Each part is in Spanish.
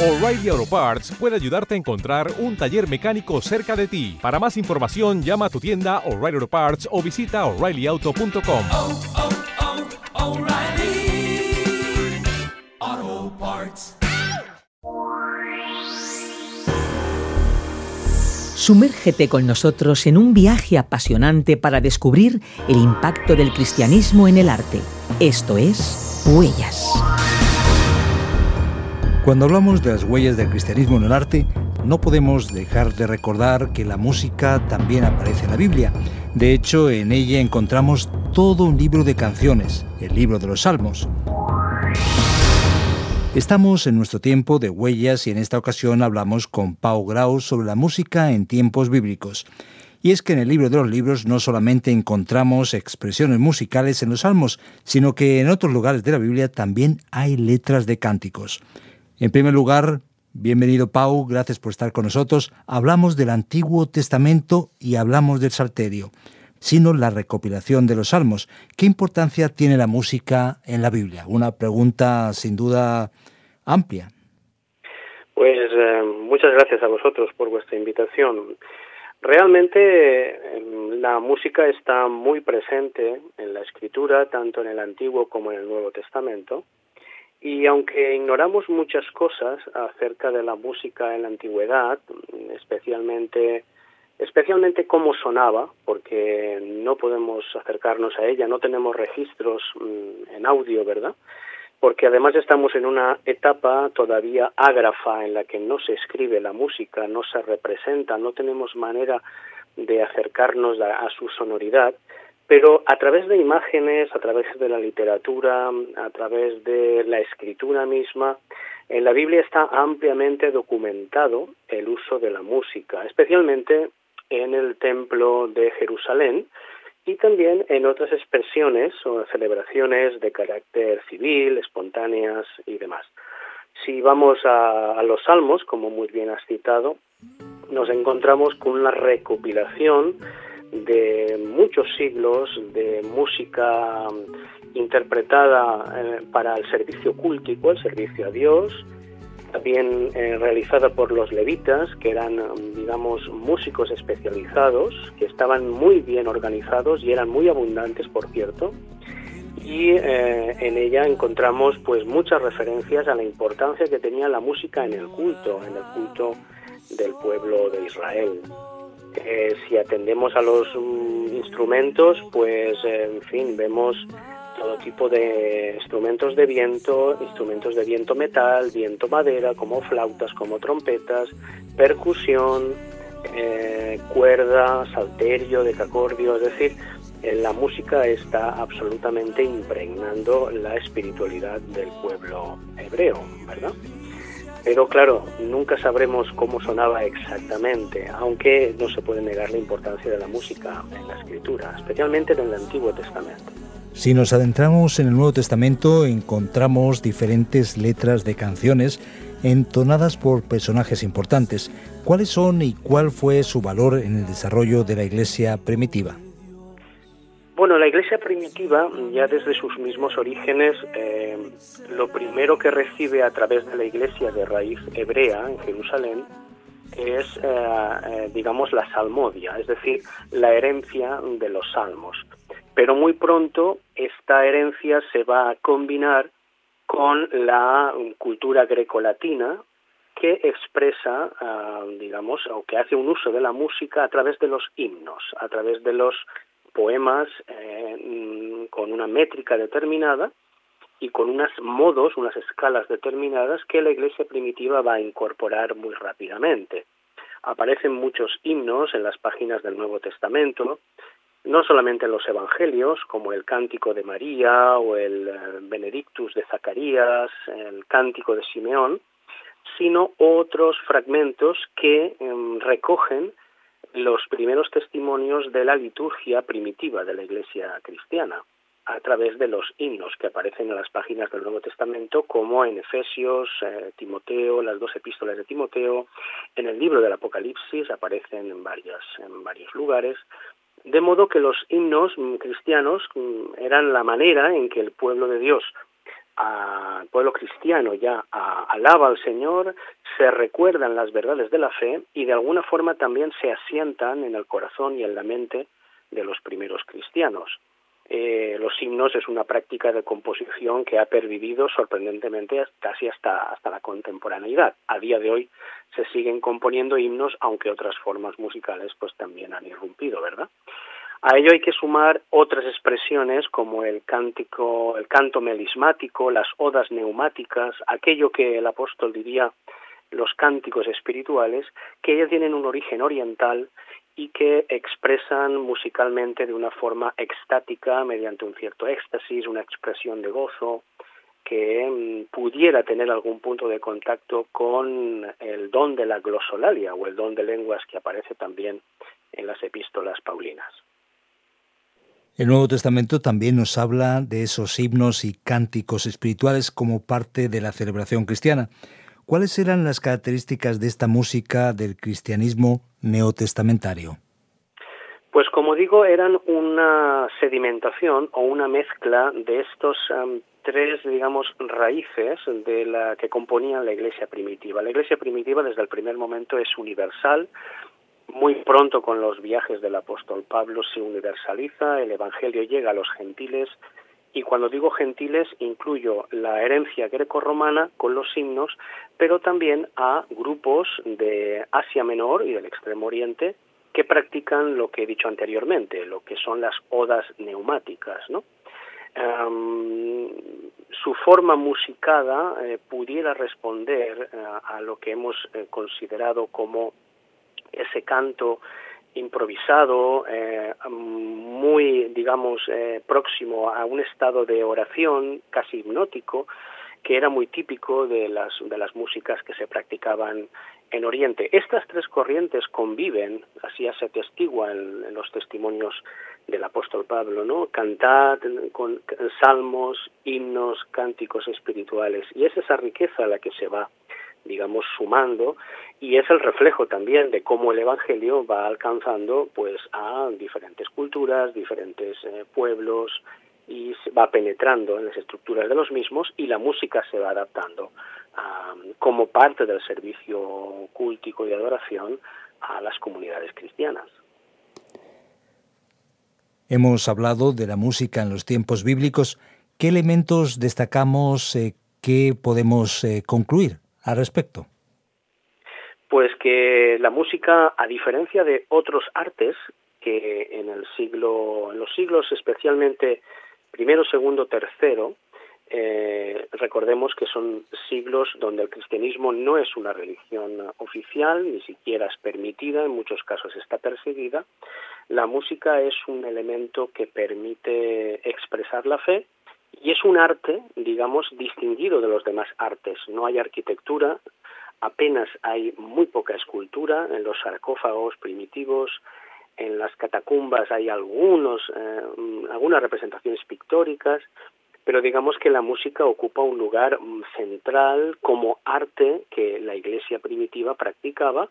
O'Reilly Auto Parts puede ayudarte a encontrar un taller mecánico cerca de ti. Para más información, llama a tu tienda O'Reilly Auto Parts o visita oreillyauto.com. oh, oh, Parts. Sumérgete con nosotros en un viaje apasionante para descubrir el impacto del cristianismo en el arte. Esto es Huellas. Cuando hablamos de las huellas del cristianismo en el arte, no podemos dejar de recordar que la música también aparece en la Biblia. De hecho, en ella encontramos todo un libro de canciones, el libro de los Salmos. Estamos en nuestro tiempo de huellas y en esta ocasión hablamos con Pau Grau sobre la música en tiempos bíblicos. Y es que en el libro de los libros no solamente encontramos expresiones musicales en los salmos, sino que en otros lugares de la Biblia también hay letras de cánticos. En primer lugar, bienvenido Pau, gracias por estar con nosotros. Hablamos del Antiguo Testamento y hablamos del Salterio, sino la recopilación de los salmos. ¿Qué importancia tiene la música en la Biblia? Una pregunta sin duda amplia. Pues eh, muchas gracias a vosotros por vuestra invitación. Realmente eh, la música está muy presente en la escritura, tanto en el Antiguo como en el Nuevo Testamento. Y aunque ignoramos muchas cosas acerca de la música en la antigüedad, especialmente especialmente cómo sonaba, porque no podemos acercarnos a ella, no tenemos registros mm, en audio, ¿verdad? Porque además estamos en una etapa todavía ágrafa en la que no se escribe la música, no se representa, no tenemos manera de acercarnos a, a su sonoridad, pero a través de imágenes, a través de la literatura, a través de la escritura misma, en la Biblia está ampliamente documentado el uso de la música, especialmente en el templo de Jerusalén y también en otras expresiones o celebraciones de carácter civil, espontáneas y demás. Si vamos a, a los salmos, como muy bien has citado, nos encontramos con una recopilación de muchos siglos de música interpretada eh, para el servicio cultico, el servicio a Dios, también eh, realizada por los levitas, que eran, digamos, músicos especializados, que estaban muy bien organizados y eran muy abundantes, por cierto. Y eh, en ella encontramos pues muchas referencias a la importancia que tenía la música en el culto, en el culto del pueblo de Israel. Eh, si atendemos a los um, instrumentos, pues eh, en fin, vemos todo tipo de instrumentos de viento, instrumentos de viento metal, viento madera, como flautas, como trompetas, percusión, eh, cuerda, salterio, decacordio, es decir, la música está absolutamente impregnando la espiritualidad del pueblo hebreo, ¿verdad? Pero claro, nunca sabremos cómo sonaba exactamente, aunque no se puede negar la importancia de la música en la escritura, especialmente en el Antiguo Testamento. Si nos adentramos en el Nuevo Testamento, encontramos diferentes letras de canciones entonadas por personajes importantes. ¿Cuáles son y cuál fue su valor en el desarrollo de la iglesia primitiva? Bueno, la iglesia primitiva, ya desde sus mismos orígenes, eh, lo primero que recibe a través de la iglesia de raíz hebrea en Jerusalén es, eh, eh, digamos, la salmodia, es decir, la herencia de los salmos. Pero muy pronto esta herencia se va a combinar con la cultura grecolatina que expresa, digamos, o que hace un uso de la música a través de los himnos, a través de los poemas eh, con una métrica determinada y con unos modos, unas escalas determinadas que la iglesia primitiva va a incorporar muy rápidamente. Aparecen muchos himnos en las páginas del Nuevo Testamento, no solamente en los evangelios, como el Cántico de María o el eh, Benedictus de Zacarías, el Cántico de Simeón, sino otros fragmentos que eh, recogen los primeros testimonios de la liturgia primitiva de la Iglesia cristiana a través de los himnos que aparecen en las páginas del Nuevo Testamento, como en Efesios, eh, Timoteo, las dos epístolas de Timoteo, en el libro del Apocalipsis aparecen en, varias, en varios lugares, de modo que los himnos cristianos mm, eran la manera en que el pueblo de Dios al pueblo cristiano ya alaba al Señor, se recuerdan las verdades de la fe y de alguna forma también se asientan en el corazón y en la mente de los primeros cristianos. Eh, los himnos es una práctica de composición que ha pervivido sorprendentemente casi hasta, hasta la contemporaneidad. A día de hoy se siguen componiendo himnos, aunque otras formas musicales pues también han irrumpido, ¿verdad? A ello hay que sumar otras expresiones como el cántico, el canto melismático, las odas neumáticas, aquello que el apóstol diría los cánticos espirituales, que ya tienen un origen oriental y que expresan musicalmente de una forma extática, mediante un cierto éxtasis, una expresión de gozo, que mm, pudiera tener algún punto de contacto con el don de la glosolalia o el don de lenguas que aparece también en las epístolas paulinas. El Nuevo Testamento también nos habla de esos himnos y cánticos espirituales como parte de la celebración cristiana. ¿Cuáles eran las características de esta música del cristianismo neotestamentario? Pues como digo, eran una sedimentación o una mezcla de estos tres, digamos, raíces de la que componían la iglesia primitiva. La iglesia primitiva desde el primer momento es universal, muy pronto con los viajes del apóstol Pablo se universaliza, el Evangelio llega a los gentiles y cuando digo gentiles incluyo la herencia grecorromana con los himnos, pero también a grupos de Asia Menor y del Extremo Oriente que practican lo que he dicho anteriormente, lo que son las odas neumáticas, ¿no? su forma musicada eh, pudiera responder eh, a lo que hemos eh, considerado como ese canto improvisado, eh, muy, digamos, eh, próximo a un estado de oración casi hipnótico, que era muy típico de las, de las músicas que se practicaban en Oriente. Estas tres corrientes conviven, así se atestigua en, los testimonios del apóstol Pablo, ¿no? Cantar con salmos, himnos, cánticos espirituales. Y es esa riqueza la que se va digamos, sumando y es el reflejo también de cómo el Evangelio va alcanzando pues a diferentes culturas, diferentes eh, pueblos y va penetrando en las estructuras de los mismos y la música se va adaptando como parte del servicio cúltico y adoración a las comunidades cristianas. Hemos hablado de la música en los tiempos bíblicos. ¿Qué elementos destacamos eh, que podemos eh, concluir respecto? Pues que la música, a diferencia de otros artes que en el siglo, en los siglos especialmente primero, segundo, tercero, eh, recordemos que son siglos donde el cristianismo no es una religión oficial, ni siquiera es permitida, en muchos casos está perseguida. La música es un elemento que permite expresar la fe y es un arte, digamos, distinguido de los demás artes. No hay arquitectura, apenas hay muy poca escultura en los sarcófagos primitivos, en las catacumbas hay algunos, eh, algunas representaciones pictóricas, pero digamos que la música ocupa un lugar mm, central como arte que la iglesia primitiva practicaba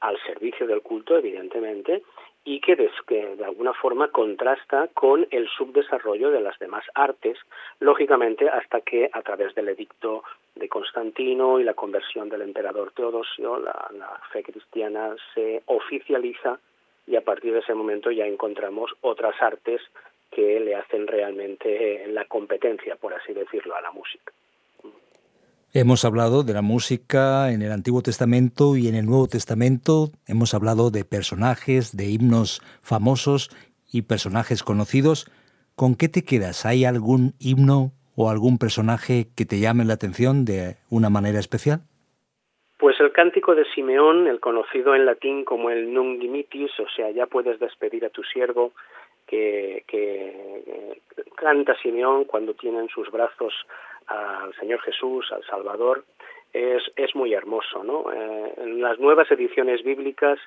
al servicio del culto, evidentemente, y que, de alguna forma contrasta con el subdesarrollo de las demás artes, lógicamente hasta que a través del edicto de Constantino y la conversión del emperador Teodosio, la, la fe cristiana se oficializa y a partir de ese momento ya encontramos otras artes que le hacen realmente la competencia, por así decirlo, a la música. Hemos hablado de la música en el Antiguo Testamento y en el Nuevo Testamento. Hemos hablado de personajes, de himnos famosos y personajes conocidos. ¿Con qué te quedas? ¿Hay algún himno o algún personaje que te llame la atención de una manera especial? Pues el cántico de Simeón, el conocido en latín como el Nunc Dimittis, o sea, ya puedes despedir a tu siervo, que, que canta Simeón cuando tiene en sus brazos al Señor Jesús, al Salvador, es, es muy hermoso. ¿no? Eh, las nuevas ediciones bíblicas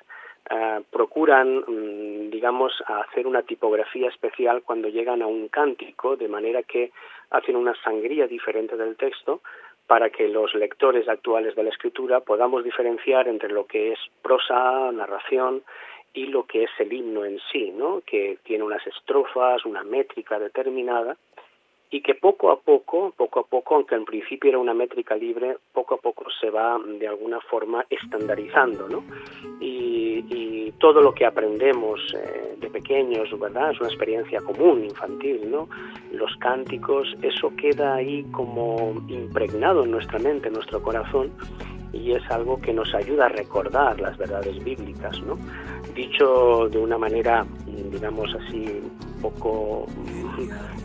eh, procuran, mm, digamos, hacer una tipografía especial cuando llegan a un cántico, de manera que hacen una sangría diferente del texto para que los lectores actuales de la escritura podamos diferenciar entre lo que es prosa, narración y lo que es el himno en sí, ¿no? que tiene unas estrofas, una métrica determinada y que poco a poco, poco a poco, aunque al principio era una métrica libre, poco a poco se va de alguna forma estandarizando, ¿no? Y, y todo lo que aprendemos eh, de pequeños, ¿verdad? Es una experiencia común, infantil, ¿no? Los cánticos, eso queda ahí como impregnado en nuestra mente, en nuestro corazón, y es algo que nos ayuda a recordar las verdades bíblicas, ¿no? Dicho de una manera, digamos así, un poco,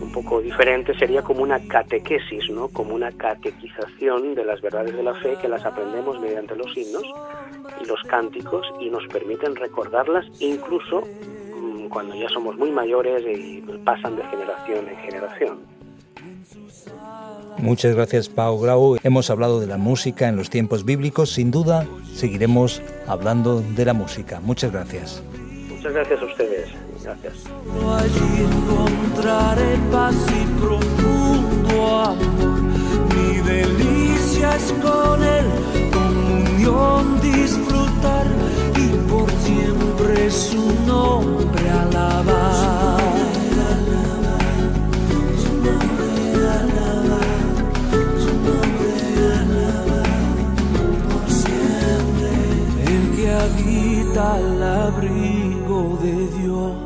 un poco diferente, sería como una catequesis, ¿no? Como una catequización de las verdades de la fe que las aprendemos mediante los himnos y los cánticos y nos permiten recordarlas incluso mm, cuando ya somos muy mayores y pasan de generación en generación. Muchas gracias, Pau Grau. Hemos hablado de la música en los tiempos bíblicos. Sin duda, seguiremos hablando de la música. Muchas gracias. Muchas gracias a ustedes. Gracias. Allí encontraré paz y profundo amor. Mi delicia es con él, comunión disfrutar y por siempre su nombre alabar. Habita al abrigo de Dios,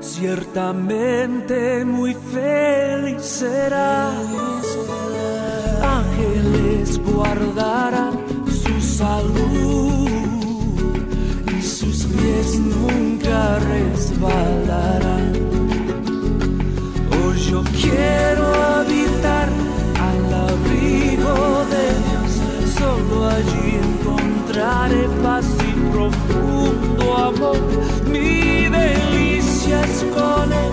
ciertamente muy feliz será. Ángeles guardarán su salud y sus pies nunca resbalarán. Hoy yo quiero habitar profundo amor. Mi delicia es con él,